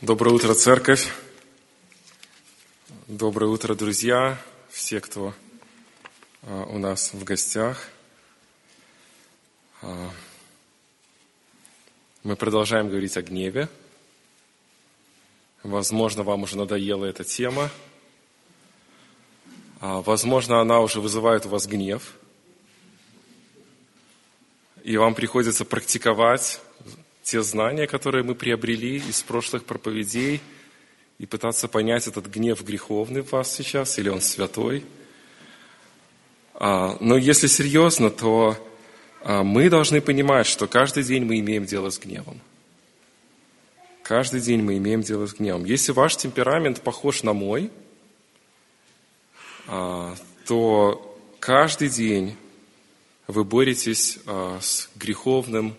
Доброе утро, церковь. Доброе утро, друзья, все, кто а, у нас в гостях. А, мы продолжаем говорить о гневе. Возможно, вам уже надоела эта тема. А, возможно, она уже вызывает у вас гнев. И вам приходится практиковать те знания, которые мы приобрели из прошлых проповедей, и пытаться понять этот гнев греховный в вас сейчас, или он святой. А, но если серьезно, то а, мы должны понимать, что каждый день мы имеем дело с гневом. Каждый день мы имеем дело с гневом. Если ваш темперамент похож на мой, а, то каждый день вы боретесь с греховным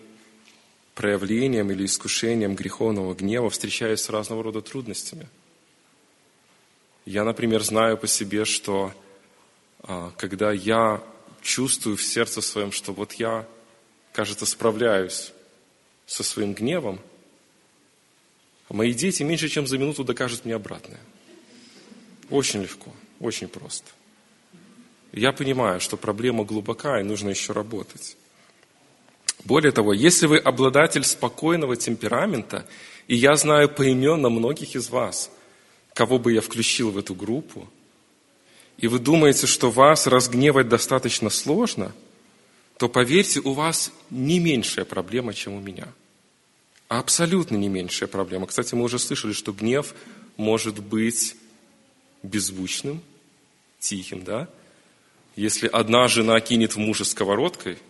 проявлением или искушением греховного гнева, встречаясь с разного рода трудностями. Я, например, знаю по себе, что а, когда я чувствую в сердце своем, что вот я, кажется, справляюсь со своим гневом, мои дети меньше чем за минуту докажут мне обратное. Очень легко, очень просто. Я понимаю, что проблема глубока и нужно еще работать. Более того, если вы обладатель спокойного темперамента, и я знаю поименно многих из вас, кого бы я включил в эту группу, и вы думаете, что вас разгневать достаточно сложно, то поверьте, у вас не меньшая проблема, чем у меня. Абсолютно не меньшая проблема. Кстати, мы уже слышали, что гнев может быть беззвучным, тихим, да? Если одна жена кинет в мужа сковородкой –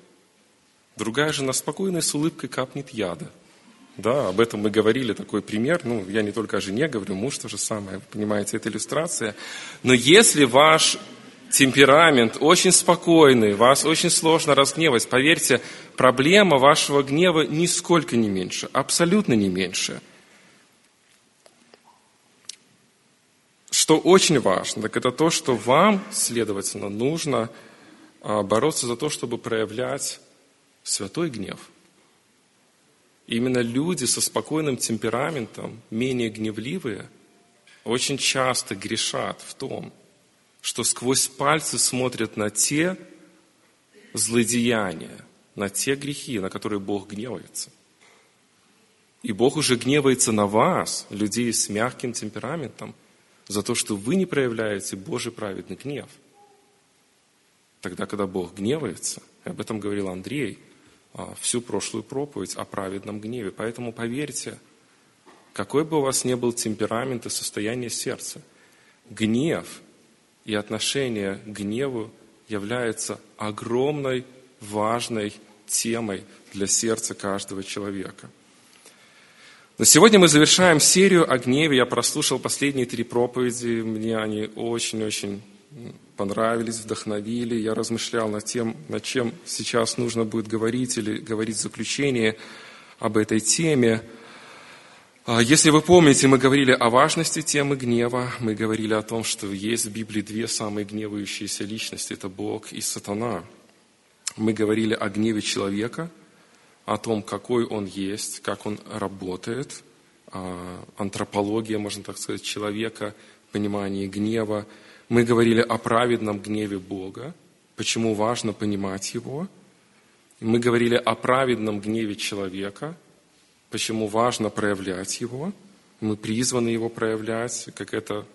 Другая жена спокойно с улыбкой капнет яда. Да, об этом мы говорили, такой пример. Ну, я не только о жене говорю, муж то же самое, вы понимаете, это иллюстрация. Но если ваш темперамент очень спокойный, вас очень сложно разгневать, поверьте, проблема вашего гнева нисколько не меньше, абсолютно не меньше. Что очень важно, так это то, что вам, следовательно, нужно а, бороться за то, чтобы проявлять святой гнев. именно люди со спокойным темпераментом, менее гневливые, очень часто грешат в том, что сквозь пальцы смотрят на те злодеяния, на те грехи, на которые Бог гневается. И Бог уже гневается на вас, людей с мягким темпераментом, за то, что вы не проявляете Божий праведный гнев. Тогда, когда Бог гневается, об этом говорил Андрей – всю прошлую проповедь о праведном гневе. Поэтому поверьте, какой бы у вас ни был темперамент и состояние сердца, гнев и отношение к гневу является огромной, важной темой для сердца каждого человека. Но сегодня мы завершаем серию о гневе. Я прослушал последние три проповеди. Мне они очень-очень понравились, вдохновили. Я размышлял над тем, над чем сейчас нужно будет говорить или говорить заключение об этой теме. А, если вы помните, мы говорили о важности темы гнева, мы говорили о том, что есть в Библии две самые гневающиеся личности – это Бог и сатана. Мы говорили о гневе человека, о том, какой он есть, как он работает, а, антропология, можно так сказать, человека, понимание гнева – мы говорили о праведном гневе Бога, почему важно понимать его. Мы говорили о праведном гневе человека, почему важно проявлять его. Мы призваны его проявлять, как это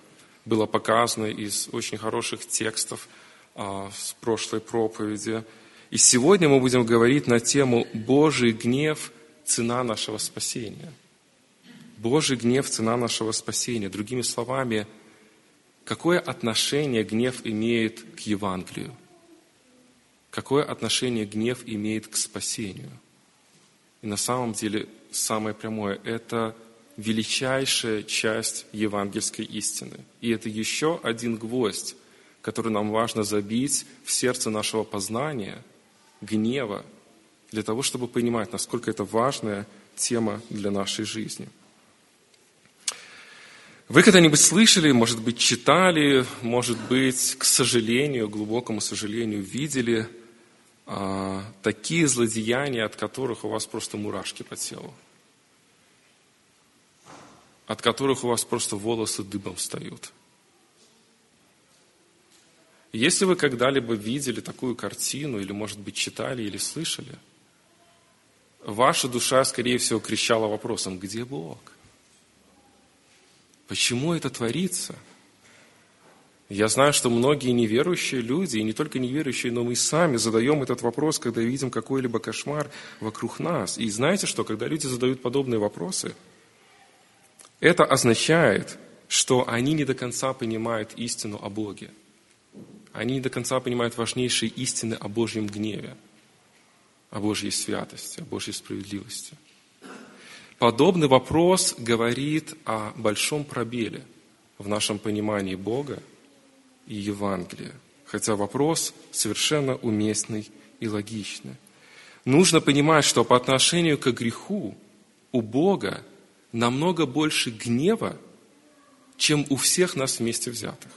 было показано из очень хороших текстов а, с прошлой проповеди. И сегодня мы будем говорить на тему «Божий гнев – цена нашего спасения». Божий гнев – цена нашего спасения. Другими словами – Какое отношение гнев имеет к Евангелию? Какое отношение гнев имеет к спасению? И на самом деле самое прямое – это величайшая часть евангельской истины. И это еще один гвоздь, который нам важно забить в сердце нашего познания, гнева, для того, чтобы понимать, насколько это важная тема для нашей жизни – вы когда-нибудь слышали, может быть, читали, может быть, к сожалению, глубокому сожалению, видели а, такие злодеяния, от которых у вас просто мурашки по телу? от которых у вас просто волосы дыбом встают. Если вы когда-либо видели такую картину, или, может быть, читали или слышали, ваша душа, скорее всего, кричала вопросом, где Бог? Почему это творится? Я знаю, что многие неверующие люди, и не только неверующие, но мы сами задаем этот вопрос, когда видим какой-либо кошмар вокруг нас. И знаете что, когда люди задают подобные вопросы, это означает, что они не до конца понимают истину о Боге. Они не до конца понимают важнейшие истины о Божьем гневе, о Божьей святости, о Божьей справедливости. Подобный вопрос говорит о большом пробеле в нашем понимании Бога и Евангелия, хотя вопрос совершенно уместный и логичный. Нужно понимать, что по отношению к греху у Бога намного больше гнева, чем у всех нас вместе взятых.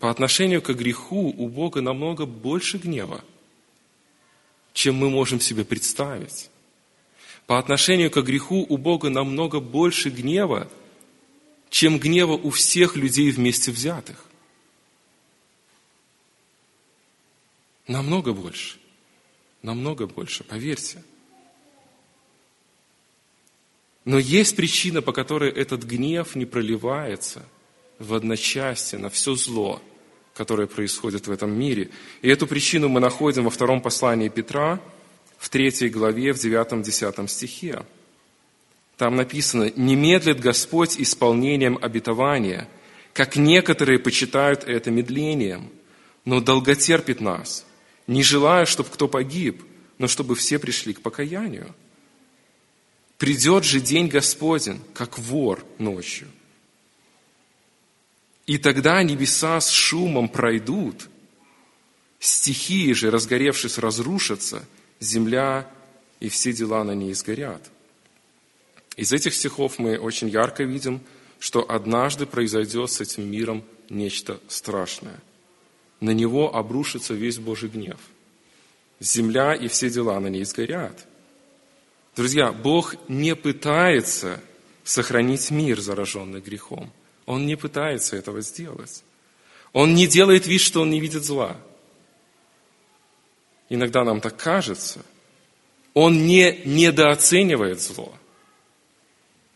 По отношению к греху у Бога намного больше гнева, чем мы можем себе представить. По отношению к греху у Бога намного больше гнева, чем гнева у всех людей вместе взятых. Намного больше. Намного больше, поверьте. Но есть причина, по которой этот гнев не проливается в одночасье на все зло, которое происходит в этом мире. И эту причину мы находим во втором послании Петра, в третьей главе, в девятом-десятом стихе. Там написано, «Не медлит Господь исполнением обетования, как некоторые почитают это медлением, но долготерпит нас, не желая, чтобы кто погиб, но чтобы все пришли к покаянию. Придет же день Господень, как вор ночью. И тогда небеса с шумом пройдут, стихии же, разгоревшись, разрушатся – земля и все дела на ней сгорят. Из этих стихов мы очень ярко видим, что однажды произойдет с этим миром нечто страшное. На него обрушится весь Божий гнев. Земля и все дела на ней сгорят. Друзья, Бог не пытается сохранить мир, зараженный грехом. Он не пытается этого сделать. Он не делает вид, что он не видит зла. Иногда нам так кажется. Он не недооценивает зло.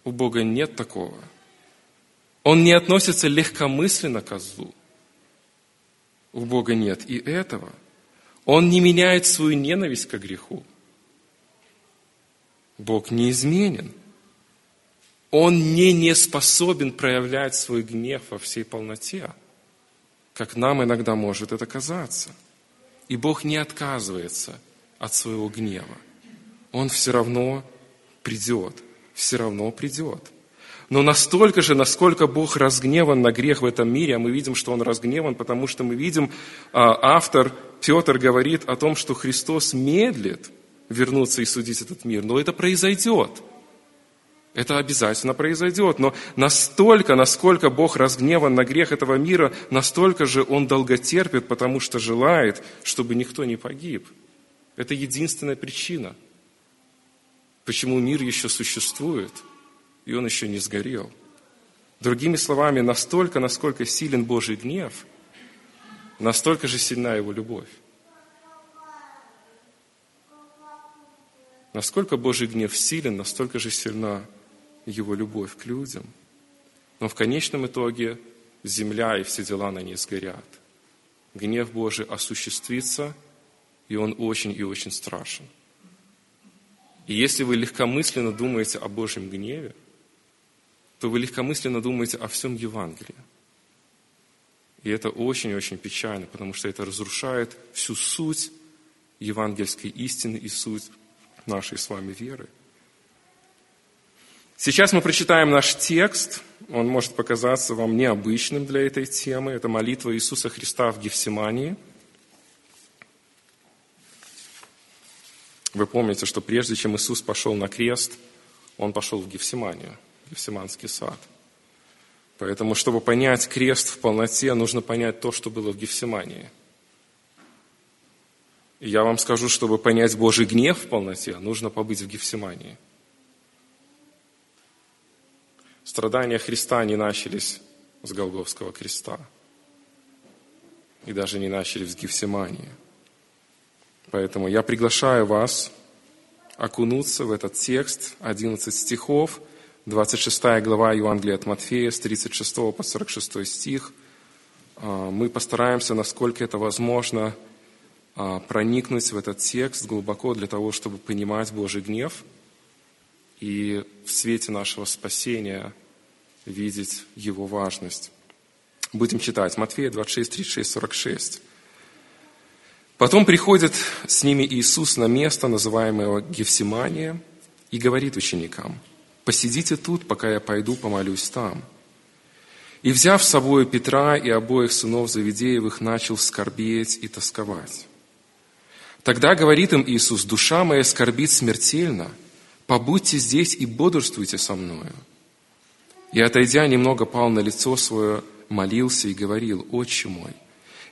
У Бога нет такого. Он не относится легкомысленно к злу. У Бога нет и этого. Он не меняет свою ненависть к греху. Бог неизменен. Он не не способен проявлять свой гнев во всей полноте, как нам иногда может это казаться – и Бог не отказывается от своего гнева. Он все равно придет, все равно придет. Но настолько же, насколько Бог разгневан на грех в этом мире, а мы видим, что Он разгневан, потому что мы видим, а, автор Петр говорит о том, что Христос медлит вернуться и судить этот мир. Но это произойдет – это обязательно произойдет. Но настолько, насколько Бог разгневан на грех этого мира, настолько же Он долготерпит, потому что желает, чтобы никто не погиб. Это единственная причина, почему мир еще существует, и он еще не сгорел. Другими словами, настолько, насколько силен Божий гнев, настолько же сильна Его любовь. Насколько Божий гнев силен, настолько же сильна его любовь к людям. Но в конечном итоге земля и все дела на ней сгорят. Гнев Божий осуществится, и он очень и очень страшен. И если вы легкомысленно думаете о Божьем гневе, то вы легкомысленно думаете о всем Евангелии. И это очень-очень печально, потому что это разрушает всю суть евангельской истины и суть нашей с вами веры. Сейчас мы прочитаем наш текст. Он может показаться вам необычным для этой темы. Это молитва Иисуса Христа в Гефсимании. Вы помните, что прежде чем Иисус пошел на крест, Он пошел в Гефсиманию, Гефсиманский сад. Поэтому, чтобы понять крест в полноте, нужно понять то, что было в Гефсимании. И я вам скажу, чтобы понять Божий гнев в полноте, нужно побыть в Гефсимании – Страдания Христа не начались с Голговского креста. И даже не начались с Гефсимании. Поэтому я приглашаю вас окунуться в этот текст, 11 стихов, 26 глава Евангелия от Матфея, с 36 по 46 стих. А, мы постараемся, насколько это возможно, а, проникнуть в этот текст глубоко для того, чтобы понимать Божий гнев и в свете нашего спасения видеть его важность. Будем читать. Матфея 26, 36, 46. Потом приходит с ними Иисус на место, называемое Гефсимания, и говорит ученикам, «Посидите тут, пока я пойду помолюсь там». И, взяв с собой Петра и обоих сынов Завидеевых, начал скорбеть и тосковать. Тогда говорит им Иисус, «Душа моя скорбит смертельно, побудьте здесь и бодрствуйте со мною». И, отойдя, немного пал на лицо свое, молился и говорил, «Отче мой,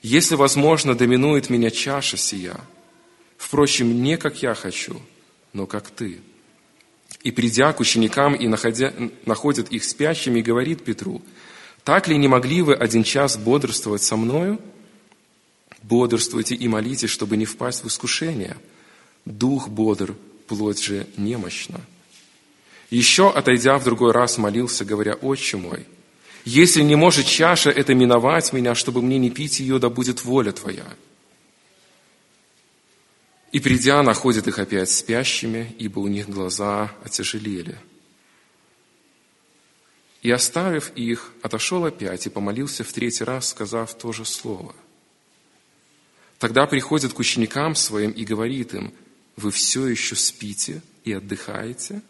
если возможно, доминует меня чаша сия. Впрочем, не как я хочу, но как ты. И придя к ученикам и находя, находит их спящими, говорит Петру, так ли не могли вы один час бодрствовать со мною? Бодрствуйте и молитесь, чтобы не впасть в искушение. Дух бодр, плоть же немощна. Еще, отойдя в другой раз, молился, говоря, «Отче мой, если не может чаша это миновать меня, чтобы мне не пить ее, да будет воля Твоя. И придя, находит их опять спящими, ибо у них глаза отяжелели. И оставив их, отошел опять и помолился в третий раз, сказав то же слово. Тогда приходит к ученикам своим и говорит им, вы все еще спите и отдыхаете?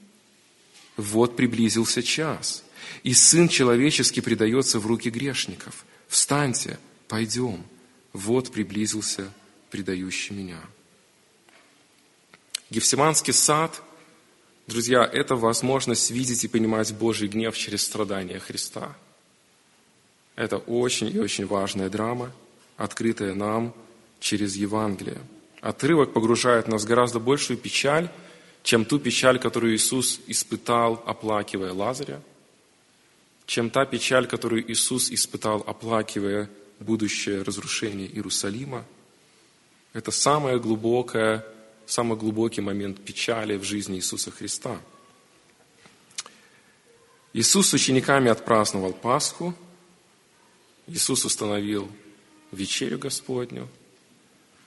Вот приблизился час – и Сын Человеческий предается в руки грешников. Встаньте, пойдем. Вот приблизился предающий меня. Гефсиманский сад, друзья, это возможность видеть и понимать Божий гнев через страдания Христа. Это очень и очень важная драма, открытая нам через Евангелие. Отрывок погружает нас в гораздо большую печаль, чем ту печаль, которую Иисус испытал, оплакивая Лазаря – чем та печаль, которую Иисус испытал, оплакивая будущее разрушение Иерусалима. Это самое глубокое, самый глубокий момент печали в жизни Иисуса Христа. Иисус с учениками отпраздновал Пасху, Иисус установил вечерю Господню,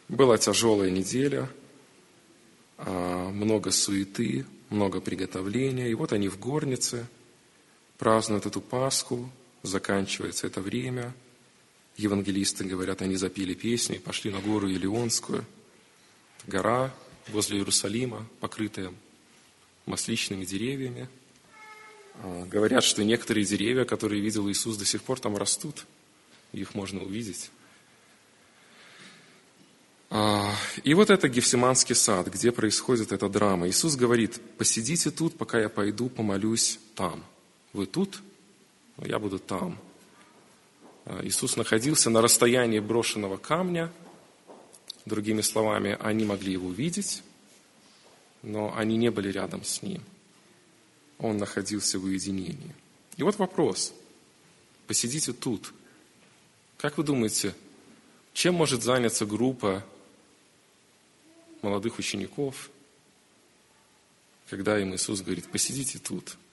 была тяжелая неделя, а, много суеты, много приготовления, и вот они в горнице – празднуют эту Пасху, заканчивается это время. Евангелисты говорят, они запили песни пошли на гору Елеонскую. Гора возле Иерусалима, покрытая масличными деревьями. А, говорят, что некоторые деревья, которые видел Иисус, до сих пор там растут. Их можно увидеть. А, и вот это Гефсиманский сад, где происходит эта драма. Иисус говорит, посидите тут, пока я пойду помолюсь там – вы тут, я буду там. А, Иисус находился на расстоянии брошенного камня. Другими словами, они могли его видеть, но они не были рядом с ним. Он находился в уединении. И вот вопрос. Посидите тут. Как вы думаете, чем может заняться группа молодых учеников, когда им Иисус говорит, посидите тут –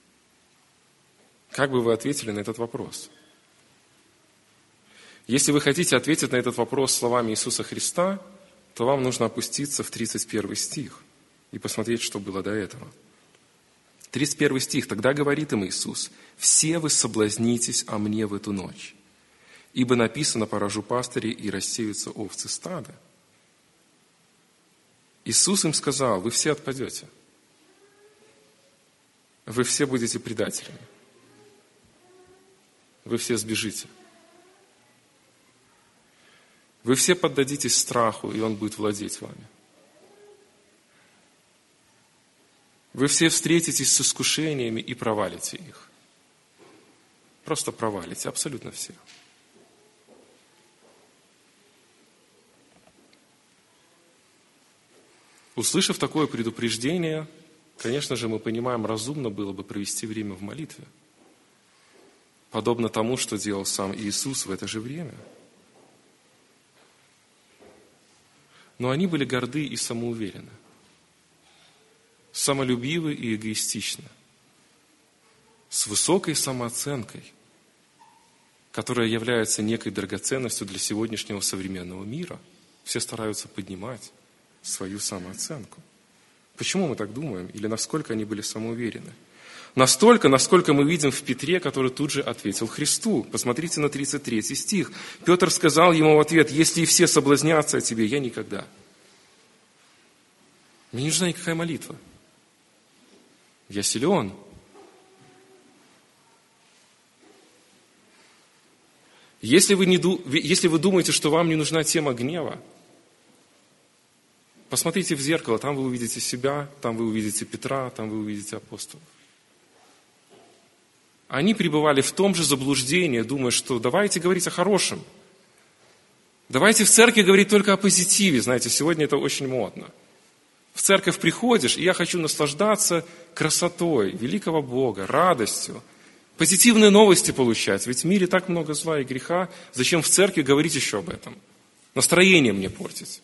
как бы вы ответили на этот вопрос? Если вы хотите ответить на этот вопрос словами Иисуса Христа, то вам нужно опуститься в 31 стих и посмотреть, что было до этого. 31 стих. Тогда говорит им Иисус, «Все вы соблазнитесь о мне в эту ночь, ибо написано, поражу пастыри и рассеются овцы стада». Иисус им сказал, вы все отпадете. Вы все будете предателями вы все сбежите. Вы все поддадитесь страху, и он будет владеть вами. Вы все встретитесь с искушениями и провалите их. Просто провалите, абсолютно все. Услышав такое предупреждение, конечно же, мы понимаем, разумно было бы провести время в молитве – подобно тому, что делал сам Иисус в это же время. Но они были горды и самоуверены, самолюбивы и эгоистичны, с высокой самооценкой, которая является некой драгоценностью для сегодняшнего современного мира. Все стараются поднимать свою самооценку. Почему мы так думаем? Или насколько они были самоуверены? Настолько, насколько мы видим в Петре, который тут же ответил Христу. Посмотрите на 33 стих. Петр сказал ему в ответ, если и все соблазнятся о тебе, я никогда. Мне не нужна никакая молитва. Я силен. Если вы, не, если вы думаете, что вам не нужна тема гнева, посмотрите в зеркало, там вы увидите себя, там вы увидите Петра, там вы увидите апостолов. Они пребывали в том же заблуждении, думая, что давайте говорить о хорошем. Давайте в церкви говорить только о позитиве. Знаете, сегодня это очень модно. В церковь приходишь, и я хочу наслаждаться красотой великого Бога, радостью, позитивные новости получать. Ведь в мире так много зла и греха. Зачем в церкви говорить еще об этом? Настроение мне портить.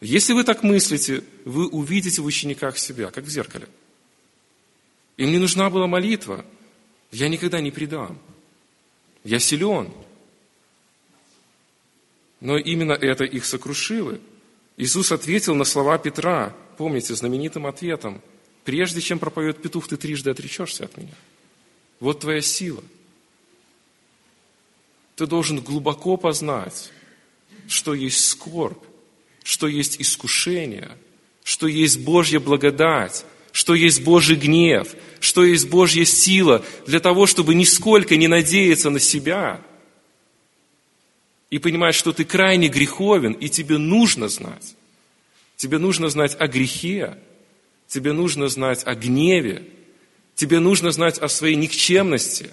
Если вы так мыслите, вы увидите в учениках себя, как в зеркале. Им не нужна была молитва. Я никогда не предам. Я силен. Но именно это их сокрушило. Иисус ответил на слова Петра, помните, знаменитым ответом, «Прежде чем пропоет петух, ты трижды отречешься от меня». Вот твоя сила. Ты должен глубоко познать, что есть скорбь, что есть искушение, что есть Божья благодать, что есть Божий гнев, что есть Божья сила для того, чтобы нисколько не надеяться на себя и понимать, что ты крайне греховен, и тебе нужно знать. Тебе нужно знать о грехе, тебе нужно знать о гневе, тебе нужно знать о своей никчемности,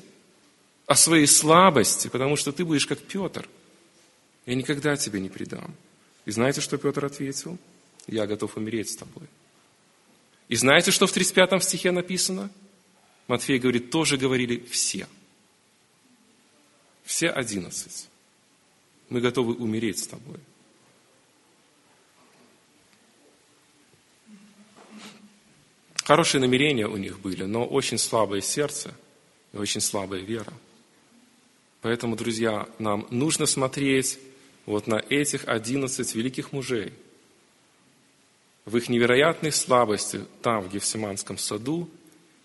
о своей слабости, потому что ты будешь как Петр. Я никогда тебя не предам. И знаете, что Петр ответил? Я готов умереть с тобой. И знаете, что в 35 стихе написано? Матфей говорит, тоже говорили все. Все одиннадцать. Мы готовы умереть с тобой. Хорошие намерения у них были, но очень слабое сердце и очень слабая вера. Поэтому, друзья, нам нужно смотреть вот на этих одиннадцать великих мужей, в их невероятной слабости там, в Гефсиманском саду,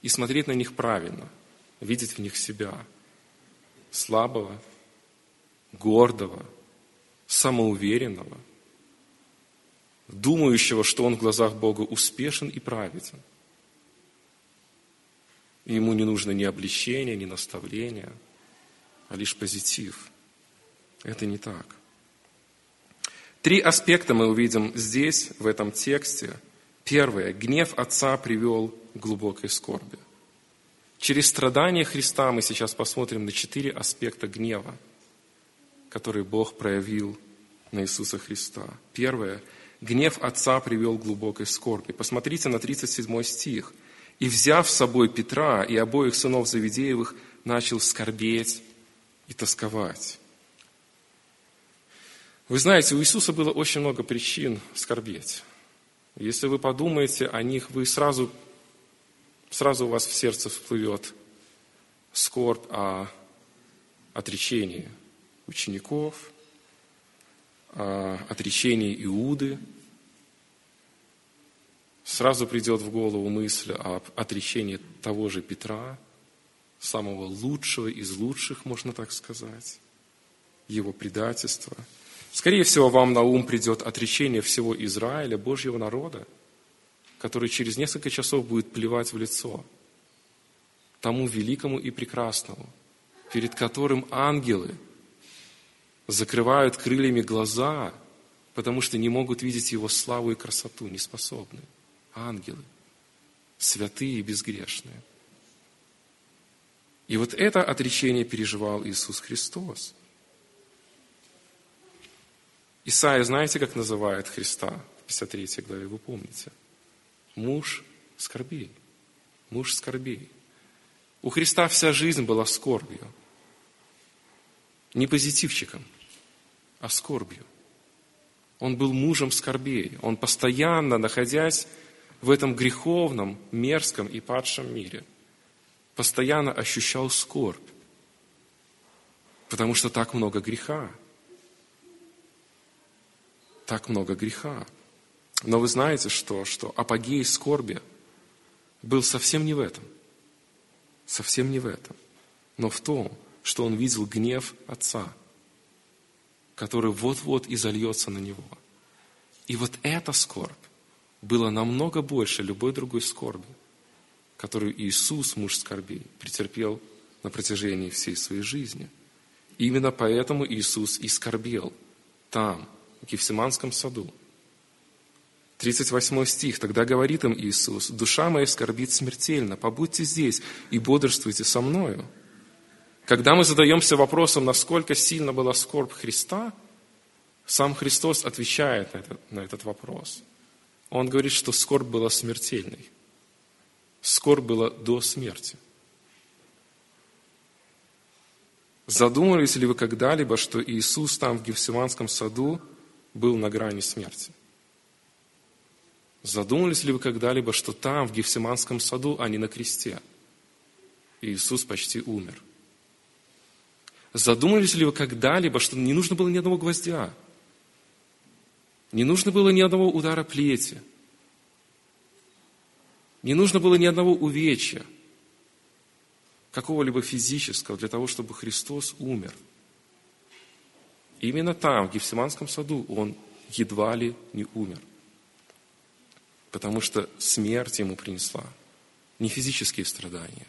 и смотреть на них правильно, видеть в них себя, слабого, гордого, самоуверенного, думающего, что он в глазах Бога успешен и праведен. И ему не нужно ни обличения, ни наставления, а лишь позитив. Это не так. Три аспекта мы увидим здесь, в этом тексте. Первое. Гнев Отца привел к глубокой скорби. Через страдания Христа мы сейчас посмотрим на четыре аспекта гнева, которые Бог проявил на Иисуса Христа. Первое. Гнев Отца привел к глубокой скорби. Посмотрите на 37 стих. «И, взяв с собой Петра и обоих сынов Завидеевых, начал скорбеть и тосковать». Вы знаете, у Иисуса было очень много причин скорбеть. Если вы подумаете о них, вы сразу, сразу у вас в сердце всплывет скорбь о отречении учеников, о отречении Иуды. Сразу придет в голову мысль об отречении того же Петра, самого лучшего из лучших, можно так сказать, его предательства – Скорее всего, вам на ум придет отречение всего Израиля, Божьего народа, который через несколько часов будет плевать в лицо тому великому и прекрасному, перед которым ангелы закрывают крыльями глаза, потому что не могут видеть его славу и красоту, не способны. Ангелы, святые и безгрешные. И вот это отречение переживал Иисус Христос. Исаия, знаете, как называет Христа в 53 главе, вы помните? Муж скорбей. Муж скорбей. У Христа вся жизнь была скорбью. Не позитивчиком, а скорбью. Он был мужем скорбей. Он постоянно, находясь в этом греховном, мерзком и падшем мире, постоянно ощущал скорбь. Потому что так много греха. Так много греха. Но вы знаете, что, что апогей скорби был совсем не в этом. Совсем не в этом. Но в том, что он видел гнев Отца, который вот-вот и зальется на него. И вот эта скорбь была намного больше любой другой скорби, которую Иисус, муж скорбей, претерпел на протяжении всей своей жизни. Именно поэтому Иисус и скорбел там, в Гефсиманском саду. 38 стих. Тогда говорит им Иисус, «Душа моя скорбит смертельно, побудьте здесь и бодрствуйте со мною». Когда мы задаемся вопросом, насколько сильно была скорбь Христа, сам Христос отвечает на этот, на этот вопрос. Он говорит, что скорбь была смертельной. Скорбь была до смерти. Задумывались ли вы когда-либо, что Иисус там в Гефсиманском саду был на грани смерти? Задумывались ли вы когда-либо, что там, в Гефсиманском саду, а не на кресте, Иисус почти умер? Задумывались ли вы когда-либо, что не нужно было ни одного гвоздя? Не нужно было ни одного удара плети. Не нужно было ни одного увечья, какого-либо физического, для того, чтобы Христос умер. Именно там, в Гефсиманском саду, Он едва ли не умер. Потому что смерть Ему принесла не физические страдания,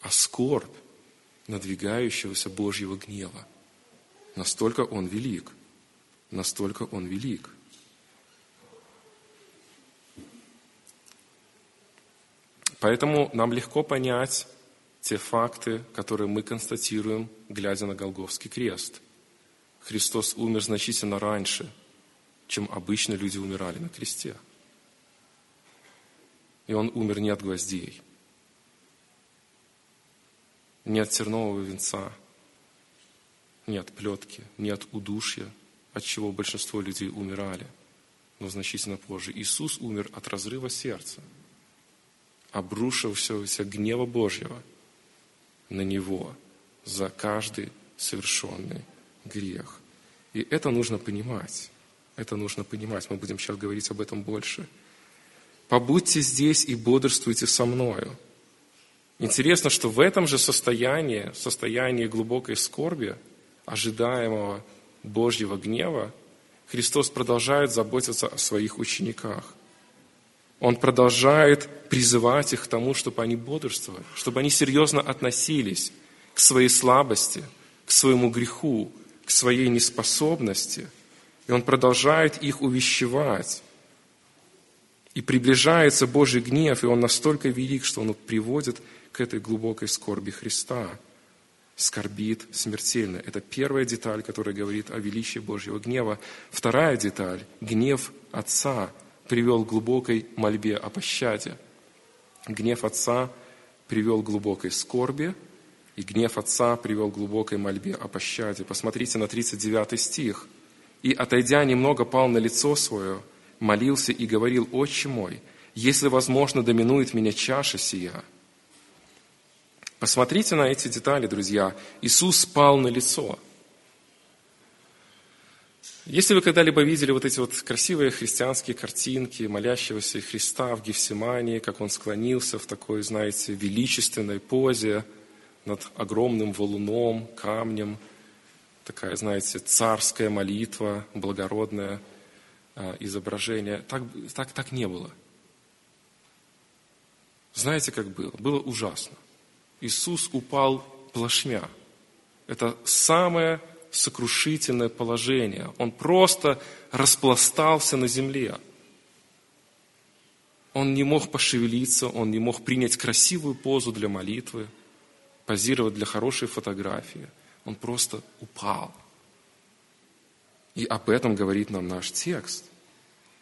а скорбь надвигающегося Божьего гнева. Настолько Он велик, настолько Он велик. Поэтому нам легко понять те факты, которые мы констатируем, глядя на Голговский крест. Христос умер значительно раньше, чем обычно люди умирали на кресте. И Он умер не от гвоздей – не от тернового венца, не от плетки, не от удушья, от чего большинство людей умирали, но значительно позже. Иисус умер от разрыва сердца, обрушившегося гнева Божьего на Него за каждый совершенный грех. И это нужно понимать. Это нужно понимать. Мы будем сейчас говорить об этом больше. «Побудьте здесь и бодрствуйте со мною». Интересно, что в этом же состоянии, состоянии глубокой скорби, ожидаемого Божьего гнева, Христос продолжает заботиться о своих учениках. Он продолжает призывать их к тому, чтобы они бодрствовали, чтобы они серьезно относились к своей слабости, к своему греху, к своей неспособности. И Он продолжает их увещевать. И приближается Божий гнев, и он настолько велик, что он приводит к этой глубокой скорби Христа. Скорбит смертельно. Это первая деталь, которая говорит о величии Божьего гнева. Вторая деталь – гнев Отца привел к глубокой мольбе о пощаде. Гнев Отца привел к глубокой скорби, и гнев Отца привел к глубокой мольбе о пощаде. Посмотрите на 39 стих. «И, отойдя немного, пал на лицо свое, молился и говорил, «Отче мой, если возможно, доминует меня чаша сия, Посмотрите на эти детали, друзья. Иисус спал на лицо. Если вы когда-либо видели вот эти вот красивые христианские картинки молящегося Христа в Гефсимании, как он склонился в такой, знаете, величественной позе над огромным валуном, камнем, такая, знаете, царская молитва, благородное а, изображение. Так, так, так не было. Знаете, как было? Было ужасно. Иисус упал плашмя. Это самое сокрушительное положение. Он просто распластался на земле. Он не мог пошевелиться, он не мог принять красивую позу для молитвы, позировать для хорошей фотографии. Он просто упал. И об этом говорит нам наш текст.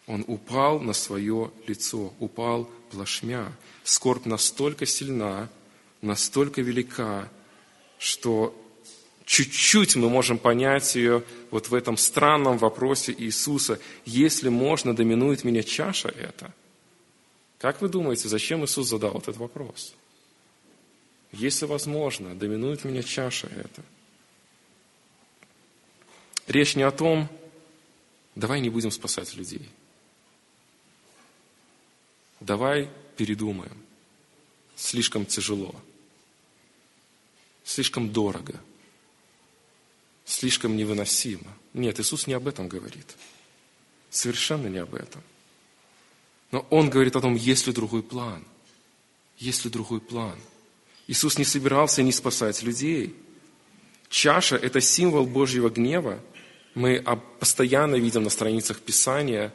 Он упал на свое лицо, упал плашмя. Скорбь настолько сильна, настолько велика, что чуть-чуть мы можем понять ее вот в этом странном вопросе Иисуса. Если можно, доминует меня чаша эта. Как вы думаете, зачем Иисус задал этот вопрос? Если возможно, доминует меня чаша эта. Речь не о том, давай не будем спасать людей. Давай передумаем. Слишком тяжело. Слишком дорого – слишком невыносимо. Нет, Иисус не об этом говорит. Совершенно не об этом. Но Он говорит о том, есть ли другой план. Есть ли другой план. Иисус не собирался не спасать людей. Чаша – это символ Божьего гнева. Мы постоянно видим на страницах Писания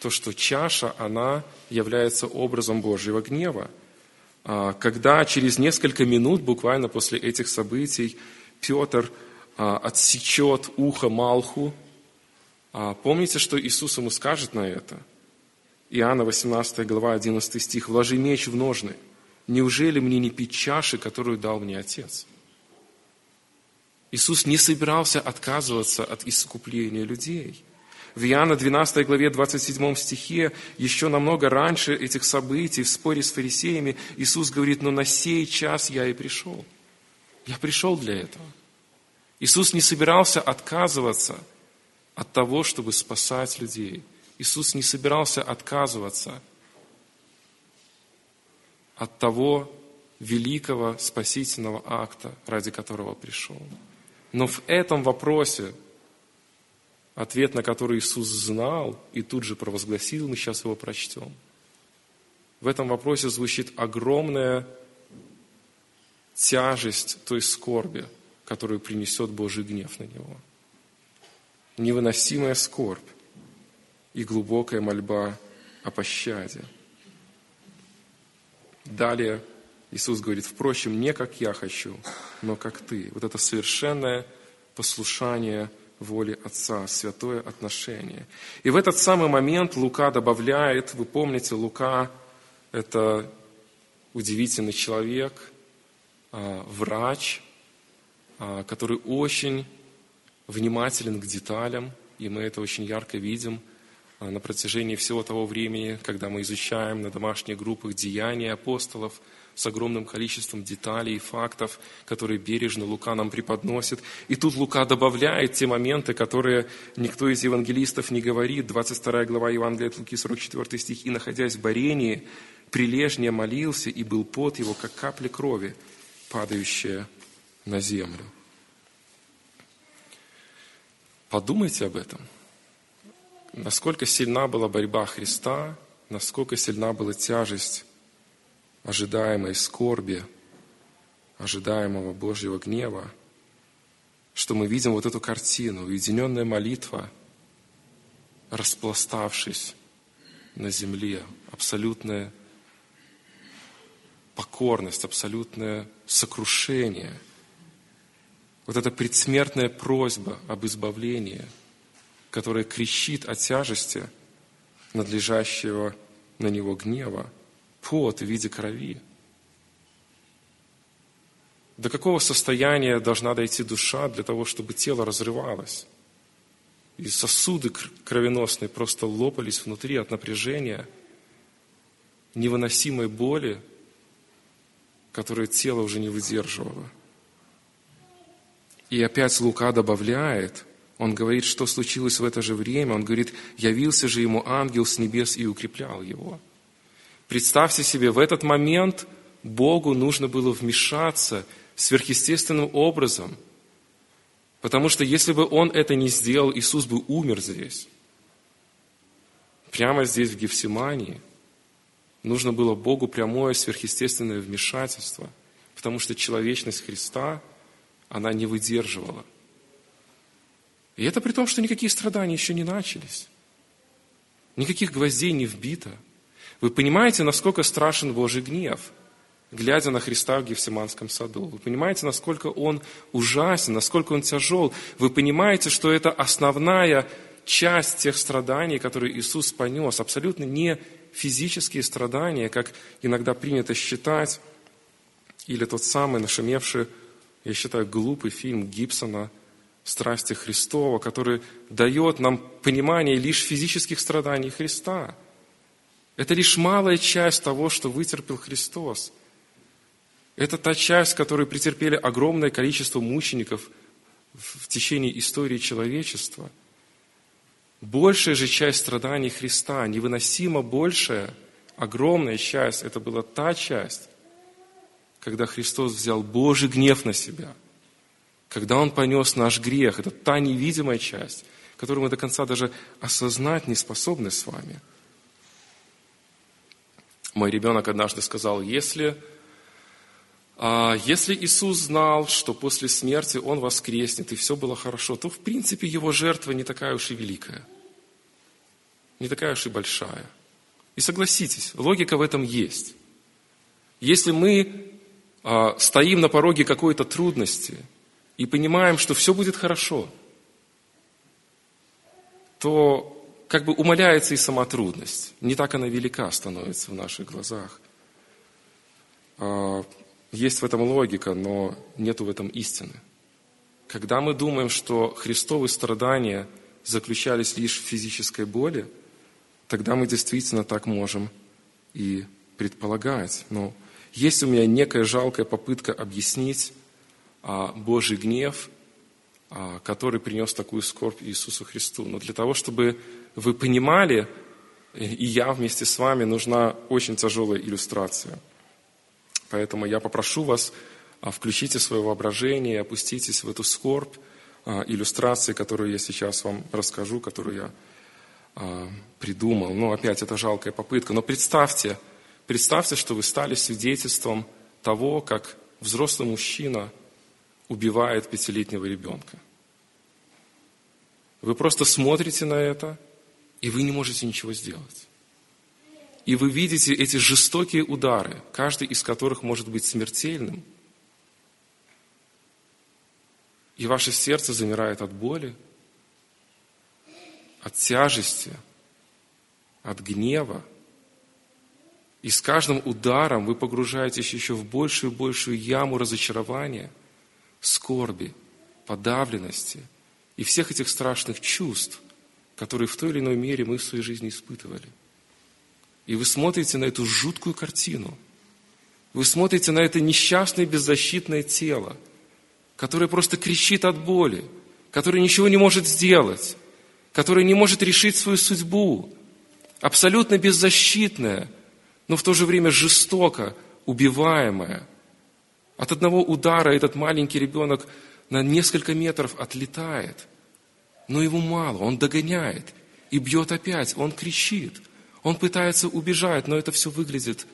то, что чаша, она является образом Божьего гнева. А, когда через несколько минут, буквально после этих событий, Петр а, отсечет ухо Малху. А, помните, что Иисус ему скажет на это? Иоанна 18 глава 11 стих. «Вложи меч в ножны. Неужели мне не пить чаши, которую дал мне Отец?» Иисус не собирался отказываться от искупления людей. В Иоанна 12 главе 27 стихе, еще намного раньше этих событий, в споре с фарисеями, Иисус говорит, но на сей час я и пришел. Я пришел для этого – Иисус не собирался отказываться от того, чтобы спасать людей. Иисус не собирался отказываться от того великого спасительного акта, ради которого пришел. Но в этом вопросе, ответ на который Иисус знал и тут же провозгласил, мы сейчас его прочтем, в этом вопросе звучит огромная тяжесть той скорби, которую принесет Божий гнев на него. Невыносимая скорбь и глубокая мольба о пощаде. Далее Иисус говорит, впрочем, не как я хочу, но как ты. Вот это совершенное послушание воли Отца, святое отношение. И в этот самый момент Лука добавляет, вы помните, Лука – это удивительный человек, а, врач, а, который очень внимателен к деталям, и мы это очень ярко видим на протяжении всего того времени, когда мы изучаем на домашних группах деяния апостолов с огромным количеством деталей и фактов, которые бережно Лука нам преподносит. И тут Лука добавляет те моменты, которые никто из евангелистов не говорит. 22 глава Евангелия от Луки, 44 стих. «И, находясь в Барении, прилежнее молился, и был пот его, как капли крови, падающая на землю. Подумайте об этом. Насколько сильна была борьба Христа, насколько сильна была тяжесть ожидаемой скорби, ожидаемого Божьего гнева, что мы видим вот эту картину, уединенная молитва, распластавшись на земле, абсолютная покорность, абсолютное сокрушение – вот эта предсмертная просьба об избавлении, которая кричит о тяжести надлежащего на него гнева, пот в виде крови. До какого состояния должна дойти душа для того, чтобы тело разрывалось? И сосуды кровеносные просто лопались внутри от напряжения, невыносимой боли, которую тело уже не выдерживало – и опять Лука добавляет, он говорит, что случилось в это же время. Он говорит, явился же ему ангел с небес и укреплял его. Представьте себе, в этот момент Богу нужно было вмешаться сверхъестественным образом. Потому что если бы Он это не сделал, Иисус бы умер здесь. Прямо здесь, в Гефсимании. Нужно было Богу прямое сверхъестественное вмешательство. Потому что человечность Христа – она не выдерживала. И это при том, что никакие страдания еще не начались. Никаких гвоздей не вбито. Вы понимаете, насколько страшен Божий гнев, глядя на Христа в Гефсиманском саду. Вы понимаете, насколько он ужасен, насколько он тяжел. Вы понимаете, что это основная часть тех страданий, которые Иисус понес. Абсолютно не физические страдания, как иногда принято считать, Или тот самый нашумевший, я считаю, глупый фильм Гибсона «Страсти Христова», который дает нам понимание лишь физических страданий Христа. Это лишь малая часть того, что вытерпел Христос. Это та часть, которую претерпели огромное количество мучеников в течение истории человечества. Большая же часть страданий Христа, невыносимо большая, огромная часть, это была та часть, когда Христос взял Божий гнев на себя, когда Он понес наш грех, это та невидимая часть, которую мы до конца даже осознать не способны с вами. Мой ребенок однажды сказал, если, а, если Иисус знал, что после смерти Он воскреснет, и все было хорошо, то, в принципе, Его жертва не такая уж и великая, не такая уж и большая. И согласитесь, логика в этом есть. Если мы а, стоим на пороге какой-то трудности и понимаем, что все будет хорошо, то как бы умаляется и сама трудность. Не так она велика становится в наших глазах. А, есть в этом логика, но нету в этом истины. Когда мы думаем, что Христовы страдания заключались лишь в физической боли, тогда мы действительно так можем и предполагать. Но есть у меня некая жалкая попытка объяснить Божий гнев, а, который принес такую скорбь Иисусу Христу. Но для того, чтобы вы понимали, и я вместе с вами, нужна очень тяжелая иллюстрация. Поэтому я попрошу вас, а, включите свое воображение, опуститесь в эту скорбь иллюстрации, которую я сейчас вам расскажу, которую я придумал. Ну, опять, это жалкая попытка. Но представьте, Представьте, что вы стали свидетельством того, как взрослый мужчина убивает пятилетнего ребенка. Вы просто смотрите на это, и вы не можете ничего сделать. И вы видите эти жестокие удары, каждый из которых может быть смертельным. И ваше сердце замирает от боли, от тяжести, от гнева – и с каждым ударом вы погружаетесь еще в большую и большую яму разочарования, скорби, подавленности и всех этих страшных чувств, которые в той или иной мере мы в своей жизни испытывали. И вы смотрите на эту жуткую картину. Вы смотрите на это несчастное беззащитное тело, которое просто кричит от боли, которое ничего не может сделать, которое не может решить свою судьбу, абсолютно беззащитное – но в то же время жестоко убиваемая. От одного удара этот маленький ребенок на несколько метров отлетает. Но его мало, он догоняет и бьет опять, он кричит, он пытается убежать, но это все выглядит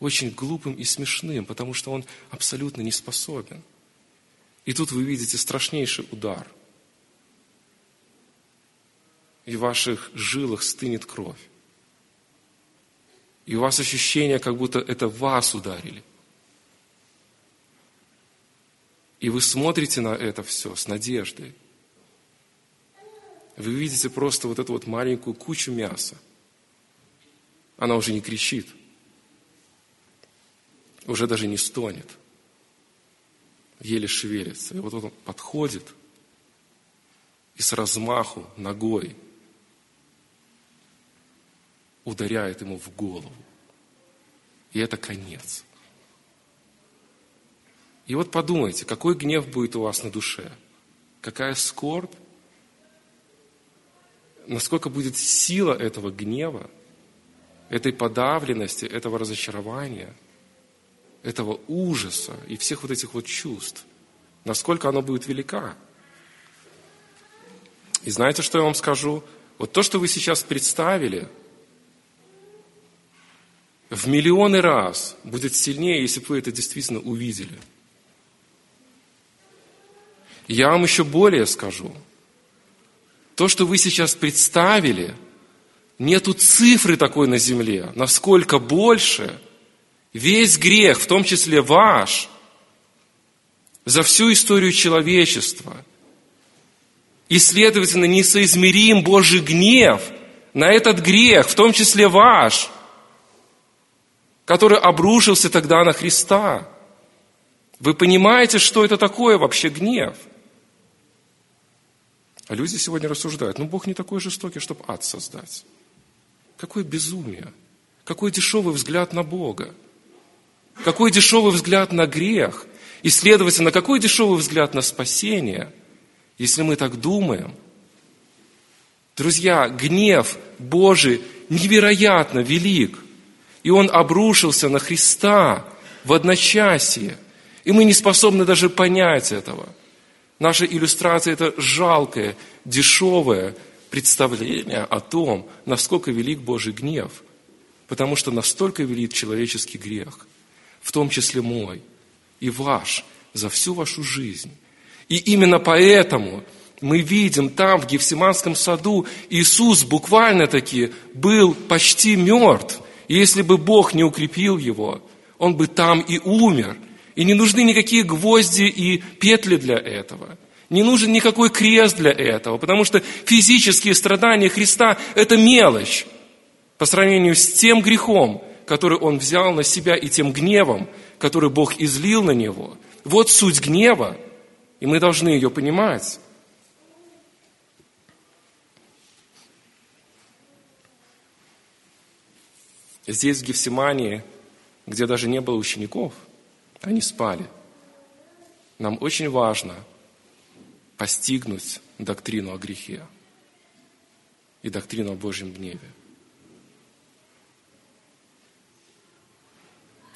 очень глупым и смешным, потому что он абсолютно не способен. И тут вы видите страшнейший удар. И в ваших жилах стынет кровь. И у вас ощущение, как будто это вас ударили. И вы смотрите на это все с надеждой. Вы видите просто вот эту вот маленькую кучу мяса. Она уже не кричит. Уже даже не стонет. Еле шевелится. И вот он подходит и с размаху ногой ударяет ему в голову. И это конец. И вот подумайте, какой гнев будет у вас на душе? Какая скорбь? Насколько будет сила этого гнева, этой подавленности, этого разочарования, этого ужаса и всех вот этих вот чувств? Насколько оно будет велика? И знаете, что я вам скажу? Вот то, что вы сейчас представили – в миллионы раз будет сильнее, если бы вы это действительно увидели. Я вам еще более скажу. То, что вы сейчас представили, нету цифры такой на земле, насколько больше весь грех, в том числе ваш, за всю историю человечества. И, следовательно, несоизмерим Божий гнев на этот грех, в том числе ваш – который обрушился тогда на Христа. Вы понимаете, что это такое вообще гнев? А люди сегодня рассуждают, ну Бог не такой жестокий, чтобы ад создать. Какое безумие, какой дешевый взгляд на Бога, какой дешевый взгляд на грех, и, следовательно, какой дешевый взгляд на спасение, если мы так думаем. Друзья, гнев Божий невероятно велик, и он обрушился на Христа в одночасье, и мы не способны даже понять этого – Наша иллюстрация – это жалкое, дешевое представление о том, насколько велик Божий гнев. Потому что настолько велик человеческий грех, в том числе мой и ваш, за всю вашу жизнь. И именно поэтому мы видим там, в Гефсиманском саду, Иисус буквально-таки был почти мертв. И если бы Бог не укрепил его, он бы там и умер – и не нужны никакие гвозди и петли для этого. Не нужен никакой крест для этого, потому что физические страдания Христа – это мелочь по сравнению с тем грехом, который Он взял на себя, и тем гневом, который Бог излил на Него. Вот суть гнева, и мы должны ее понимать. Здесь, в Гефсимании, где даже не было учеников – они спали. Нам очень важно постигнуть доктрину о грехе и доктрину о Божьем гневе.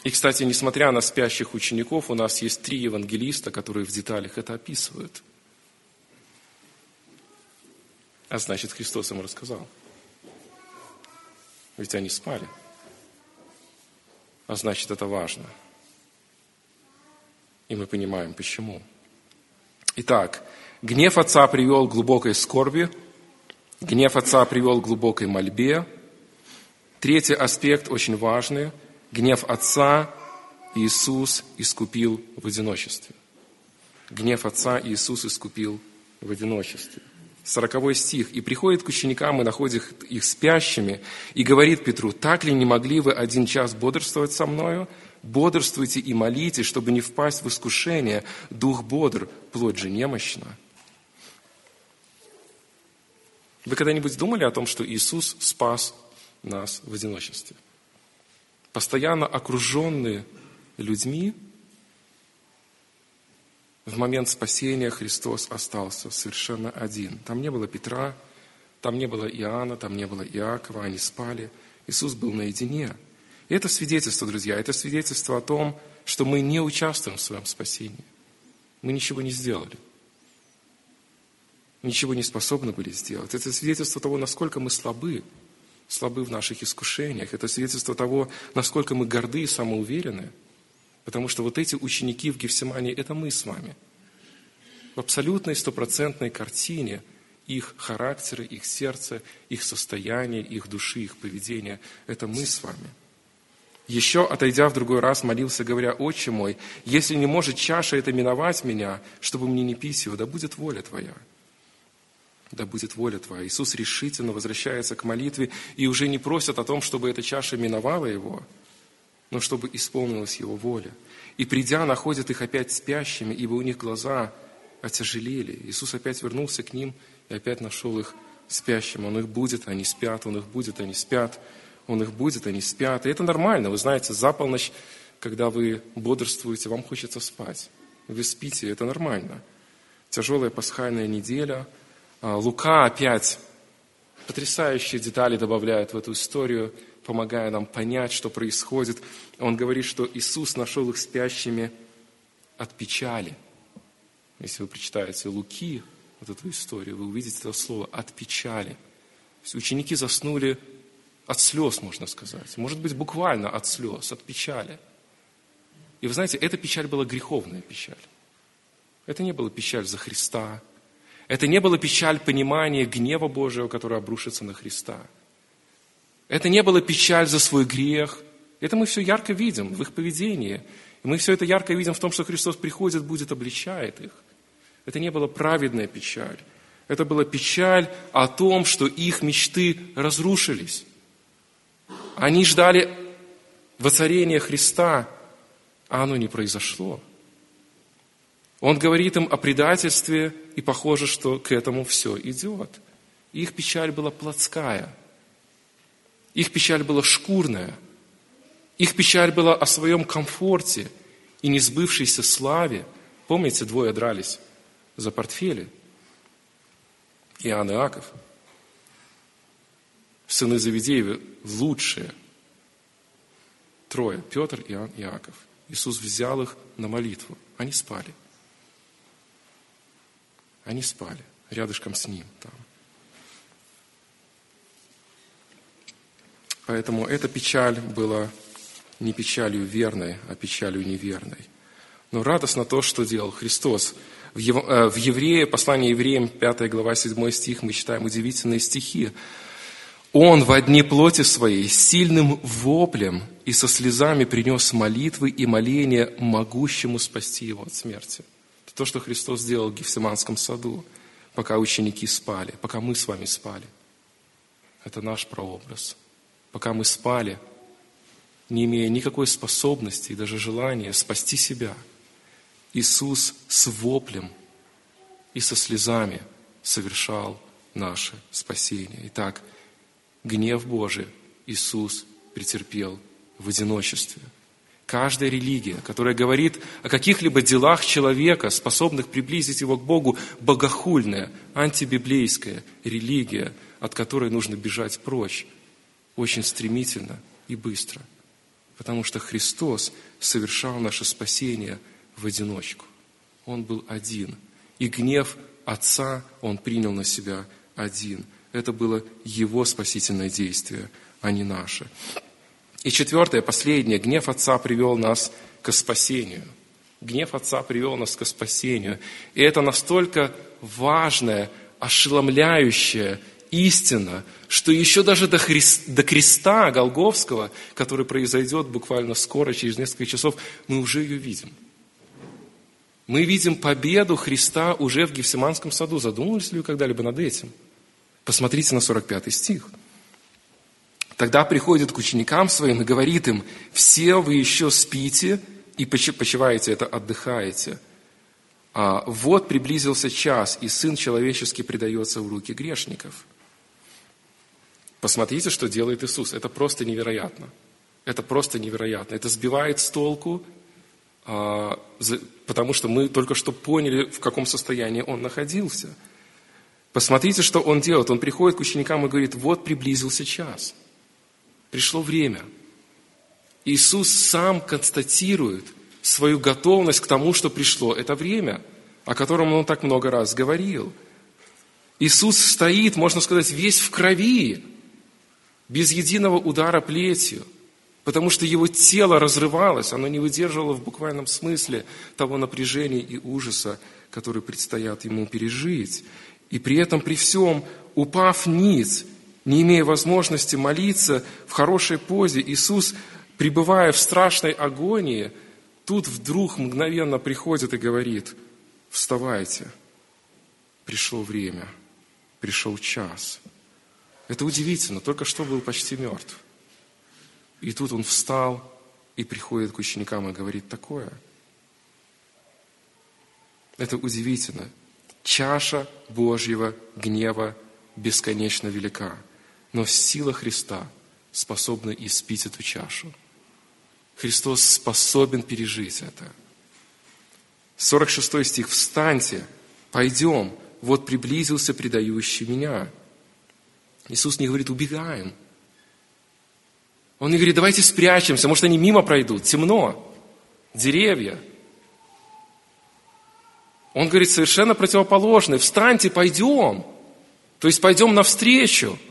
И, кстати, несмотря на спящих учеников, у нас есть три евангелиста, которые в деталях это описывают. А значит, Христос им рассказал. Ведь они спали. А значит, это важно – и мы понимаем, почему. Итак, гнев отца привел к глубокой скорби, гнев отца привел к глубокой мольбе. Третий аспект очень важный. Гнев отца Иисус искупил в одиночестве. Гнев отца Иисус искупил в одиночестве. Сороковой стих. «И приходит к ученикам и находит их спящими, и говорит Петру, так ли не могли вы один час бодрствовать со мною? Бодрствуйте и молитесь, чтобы не впасть в искушение. Дух бодр, плоть же немощна. Вы когда-нибудь думали о том, что Иисус спас нас в одиночестве? Постоянно окруженные людьми, в момент спасения Христос остался совершенно один. Там не было Петра, там не было Иоанна, там не было Иакова, они спали. Иисус был наедине – это свидетельство, друзья, это свидетельство о том, что мы не участвуем в своем спасении. Мы ничего не сделали. Ничего не способны были сделать. Это свидетельство того, насколько мы слабы, слабы в наших искушениях. Это свидетельство того, насколько мы горды и самоуверены. Потому что вот эти ученики в Гефсимании – это мы с вами. В абсолютной стопроцентной картине их характера, их сердца, их состояния, их души, их поведения – это мы с вами – еще, отойдя в другой раз, молился, говоря, «Отче мой, если не может чаша это миновать меня, чтобы мне не пить его, да будет воля Твоя». Да будет воля Твоя. Иисус решительно возвращается к молитве и уже не просит о том, чтобы эта чаша миновала Его, но чтобы исполнилась Его воля. И придя, находит их опять спящими, ибо у них глаза отяжелели. Иисус опять вернулся к ним и опять нашел их спящим. Он их будет, они спят, Он их будет, они спят. Он их будет, они спят. И это нормально. Вы знаете, за полночь, когда вы бодрствуете, вам хочется спать. Вы спите, это нормально. Тяжелая пасхальная неделя. А, Лука опять потрясающие детали добавляет в эту историю, помогая нам понять, что происходит. Он говорит, что Иисус нашел их спящими от печали. Если вы прочитаете Луки, вот эту историю, вы увидите это слово «от печали». Ученики заснули от слез, можно сказать. Может быть, буквально от слез, от печали. И вы знаете, эта печаль была греховная печаль. Это не была печаль за Христа. Это не была печаль понимания гнева Божьего, который обрушится на Христа. Это не была печаль за свой грех. Это мы все ярко видим в их поведении. И мы все это ярко видим в том, что Христос приходит, будет, обличает их. Это не была праведная печаль. Это была печаль о том, что их мечты разрушились. Они ждали воцарения Христа, а оно не произошло. Он говорит им о предательстве, и похоже, что к этому все идет. Их печаль была плотская. Их печаль была шкурная. Их печаль была о своем комфорте и несбывшейся славе. Помните, двое дрались за портфели? Иоанн и Иаков. Сыны Завидеева лучшие. Трое. Петр, Иоанн Иаков. Иисус взял их на молитву. Они спали. Они спали рядышком с ним там. Поэтому эта печаль была не печалью верной, а печалью неверной. Но радостно то, что делал Христос. В, Ев... Э, в Евреи, послание евреям, 5 глава, 7 стих, мы читаем удивительные стихи. «Он в одни плоти своей сильным воплем и со слезами принес молитвы и моления могущему спасти его от смерти». То, что Христос сделал в Гефсиманском саду, пока ученики спали, пока мы с вами спали. Это наш прообраз. Пока мы спали, не имея никакой способности и даже желания спасти себя, Иисус с воплем и со слезами совершал наше спасение. Итак, гнев Божий Иисус претерпел в одиночестве – Каждая религия, которая говорит о каких-либо делах человека, способных приблизить его к Богу, богохульная, антибиблейская религия, от которой нужно бежать прочь, очень стремительно и быстро. Потому что Христос совершал наше спасение в одиночку. Он был один. И гнев Отца Он принял на себя один. Это было Его спасительное действие, а не наше. И четвертое, последнее, гнев Отца привел нас к спасению. Гнев Отца привел нас к спасению. И это настолько важная, ошеломляющая истина, что еще даже до, Христ, до креста Голговского, который произойдет буквально скоро, через несколько часов, мы уже ее видим. Мы видим победу Христа уже в Гефсиманском саду. Задумывались ли вы когда-либо над этим? Посмотрите на 45 стих. Тогда приходит к ученикам своим и говорит им, все вы еще спите и почиваете это, отдыхаете. А вот приблизился час, и Сын Человеческий предается в руки грешников. Посмотрите, что делает Иисус. Это просто невероятно. Это просто невероятно. Это сбивает с толку, а, потому что мы только что поняли, в каком состоянии Он находился. Посмотрите, что Он делает. Он приходит к ученикам и говорит, вот приблизился час – Пришло время. Иисус сам констатирует свою готовность к тому, что пришло. Это время, о котором Он так много раз говорил. Иисус стоит, можно сказать, весь в крови, без единого удара плетью, потому что его тело разрывалось, оно не выдерживало в буквальном смысле того напряжения и ужаса, который предстоят ему пережить. И при этом, при всем, упав ниц, не имея возможности молиться в хорошей позе, Иисус, пребывая в страшной агонии, тут вдруг мгновенно приходит и говорит, вставайте, пришло время, пришел час. Это удивительно, только что был почти мертв. И тут он встал и приходит к ученикам и говорит такое. Это удивительно. Чаша Божьего гнева бесконечно велика но сила Христа способна испить эту чашу. Христос способен пережить это. 46 стих. «Встаньте, пойдем, вот приблизился предающий меня». Иисус не говорит «убегаем». Он не говорит «давайте спрячемся, может, они мимо пройдут, темно, деревья». Он говорит совершенно противоположное «встаньте, пойдем». То есть пойдем навстречу –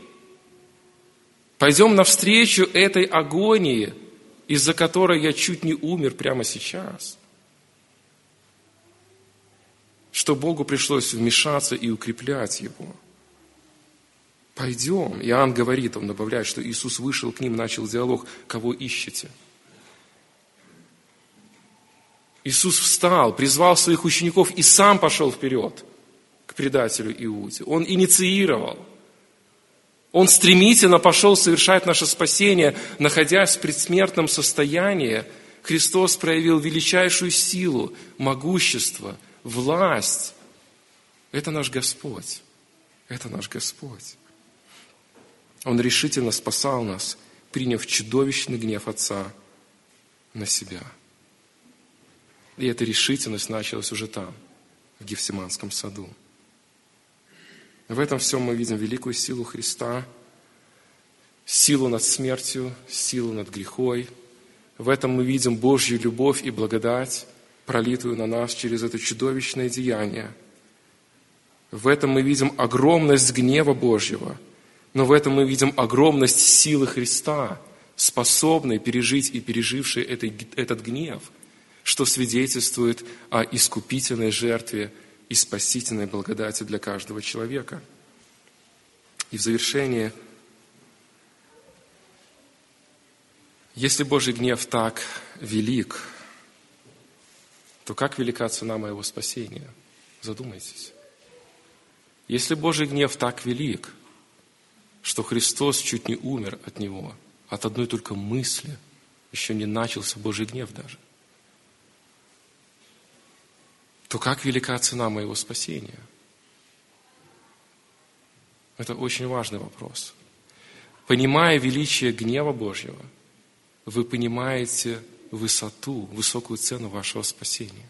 Пойдем навстречу этой агонии, из-за которой я чуть не умер прямо сейчас. Что Богу пришлось вмешаться и укреплять его. Пойдем. Иоанн говорит, он добавляет, что Иисус вышел к ним, начал диалог, кого ищете. Иисус встал, призвал своих учеников и сам пошел вперед к предателю Иуде. Он инициировал – он стремительно пошел совершать наше спасение, находясь в предсмертном состоянии. Христос проявил величайшую силу, могущество, власть. Это наш Господь. Это наш Господь. Он решительно спасал нас, приняв чудовищный гнев Отца на себя. И эта решительность началась уже там, в Гефсиманском саду. В этом всем мы видим великую силу Христа, силу над смертью, силу над грехой. В этом мы видим Божью любовь и благодать, пролитую на нас через это чудовищное деяние. В этом мы видим огромность гнева Божьего, но в этом мы видим огромность силы Христа, способной пережить и пережившей этот гнев, что свидетельствует о искупительной жертве – и спасительной благодати для каждого человека. И в завершение, если Божий гнев так велик, то как велика цена моего спасения? Задумайтесь. Если Божий гнев так велик, что Христос чуть не умер от него, от одной только мысли, еще не начался Божий гнев даже, то как велика цена моего спасения? Это очень важный вопрос. Понимая величие гнева Божьего, вы понимаете высоту, высокую цену вашего спасения.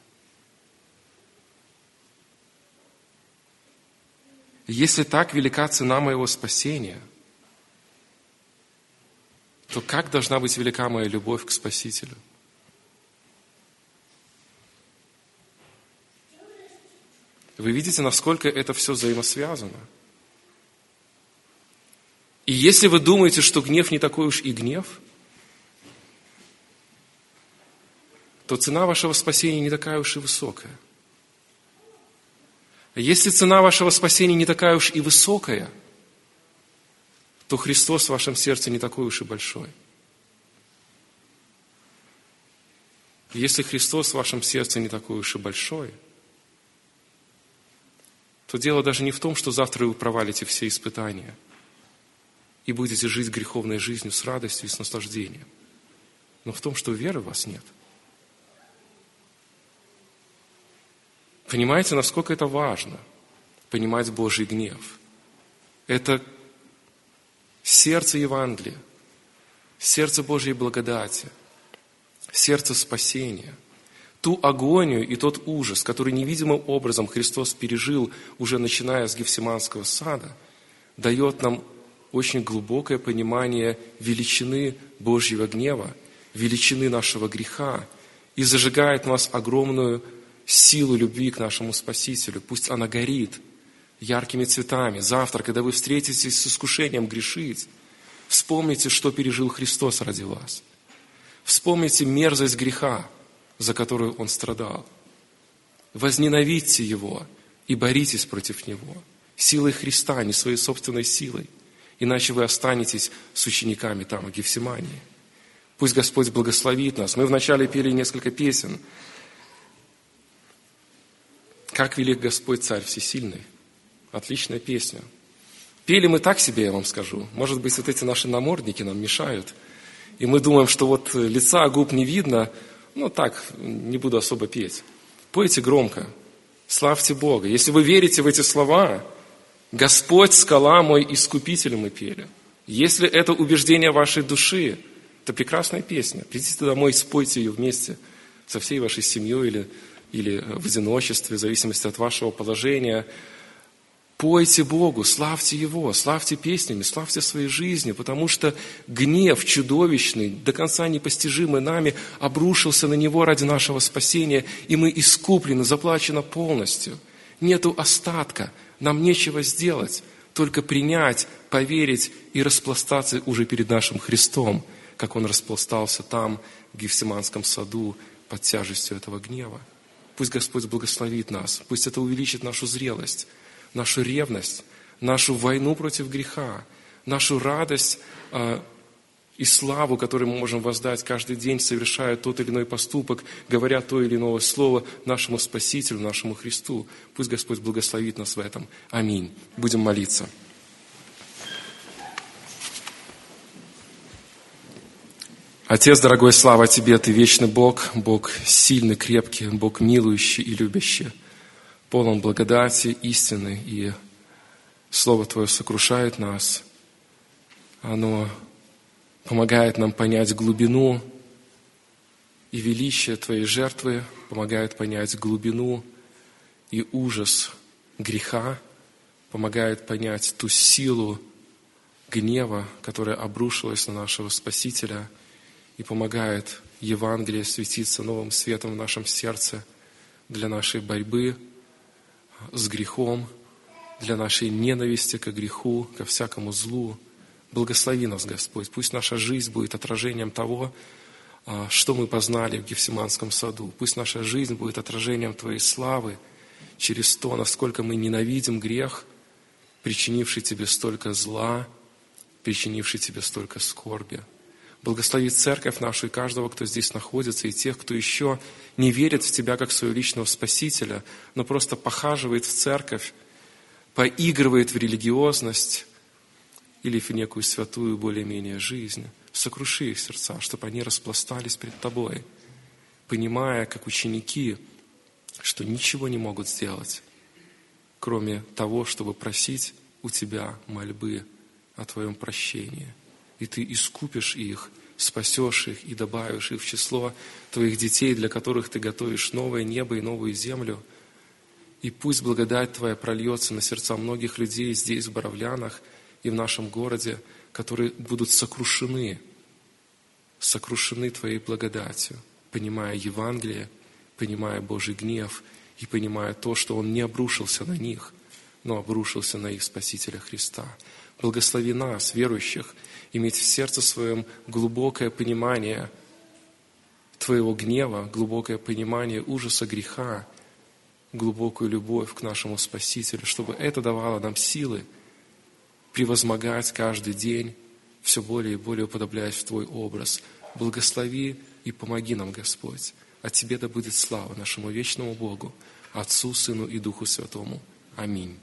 Если так велика цена моего спасения, то как должна быть велика моя любовь к Спасителю? Вы видите, насколько это все взаимосвязано. И если вы думаете, что гнев не такой уж и гнев, то цена вашего спасения не такая уж и высокая. Если цена вашего спасения не такая уж и высокая, то Христос в вашем сердце не такой уж и большой. Если Христос в вашем сердце не такой уж и большой – то дело даже не в том, что завтра вы провалите все испытания и будете жить греховной жизнью с радостью и с наслаждением, но в том, что веры у вас нет. Понимаете, насколько это важно, понимать Божий гнев. Это сердце Евангелия, сердце Божьей благодати, сердце спасения – ту агонию и тот ужас, который невидимым образом Христос пережил, уже начиная с Гефсиманского сада, дает нам очень глубокое понимание величины Божьего гнева, величины нашего греха и зажигает в нас огромную силу любви к нашему Спасителю. Пусть она горит яркими цветами. Завтра, когда вы встретитесь с искушением грешить, вспомните, что пережил Христос ради вас. Вспомните мерзость греха, за которую он страдал. Возненавидьте его и боритесь против него. Силой Христа, не своей собственной силой. Иначе вы останетесь с учениками там, в Гефсимании. Пусть Господь благословит нас. Мы вначале пели несколько песен. «Как велик Господь Царь Всесильный». Отличная песня. Пели мы так себе, я вам скажу. Может быть, вот эти наши намордники нам мешают. И мы думаем, что вот лица, губ не видно, ну так, не буду особо петь. Пойте громко, славьте Бога. Если вы верите в эти слова, Господь, скала мой, искупитель мы пели. Если это убеждение вашей души, это прекрасная песня. Придите домой и спойте ее вместе со всей вашей семьей или, или в одиночестве, в зависимости от вашего положения. Пойте Богу, славьте Его, славьте песнями, славьте своей жизни, потому что гнев чудовищный, до конца непостижимый нами, обрушился на Него ради нашего спасения, и мы искуплены, заплачено полностью. Нету остатка, нам нечего сделать, только принять, поверить и распластаться уже перед нашим Христом, как Он распластался там, в Гефсиманском саду, под тяжестью этого гнева. Пусть Господь благословит нас, пусть это увеличит нашу зрелость, нашу ревность, нашу войну против греха, нашу радость э, и славу, которую мы можем воздать каждый день, совершая тот или иной поступок, говоря то или иное слово нашему Спасителю, нашему Христу. Пусть Господь благословит нас в этом. Аминь. Будем молиться. Отец, дорогой, слава Тебе, Ты вечный Бог, Бог сильный, крепкий, Бог милующий и любящий, полон благодати, истины, и Слово Твое сокрушает нас. Оно помогает нам понять глубину и величие Твоей жертвы, помогает понять глубину и ужас греха, помогает понять ту силу гнева, которая обрушилась на нашего Спасителя – и помогает Евангелие светиться новым светом в нашем сердце для нашей борьбы с грехом, для нашей ненависти к греху, ко всякому злу. Благослови нас, Господь. Пусть наша жизнь будет отражением того, а, что мы познали в Гефсиманском саду. Пусть наша жизнь будет отражением Твоей славы через то, насколько мы ненавидим грех, причинивший Тебе столько зла, причинивший Тебе столько скорби. Благослови церковь нашу и каждого, кто здесь находится, и тех, кто еще не верит в Тебя как своего личного Спасителя, но просто похаживает в церковь, поигрывает в религиозность или в некую святую более-менее жизнь. Сокруши их сердца, чтобы они распластались перед Тобой, понимая, как ученики, что ничего не могут сделать, кроме того, чтобы просить у Тебя мольбы о Твоем прощении – и Ты искупишь их, спасешь их и добавишь их в число Твоих детей, для которых Ты готовишь новое небо и новую землю. И пусть благодать Твоя прольется на сердца многих людей здесь, в Боровлянах и в нашем городе, которые будут сокрушены, сокрушены Твоей благодатью, понимая Евангелие, понимая Божий гнев и понимая то, что Он не обрушился на них, но обрушился на их Спасителя Христа. Благослови нас, верующих, иметь в сердце своем глубокое понимание Твоего гнева, глубокое понимание ужаса греха, глубокую любовь к нашему Спасителю, чтобы это давало нам силы превозмогать каждый день, все более и более уподобляясь в Твой образ. Благослови и помоги нам, Господь. От Тебе да будет слава нашему вечному Богу, Отцу, Сыну и Духу Святому. Аминь.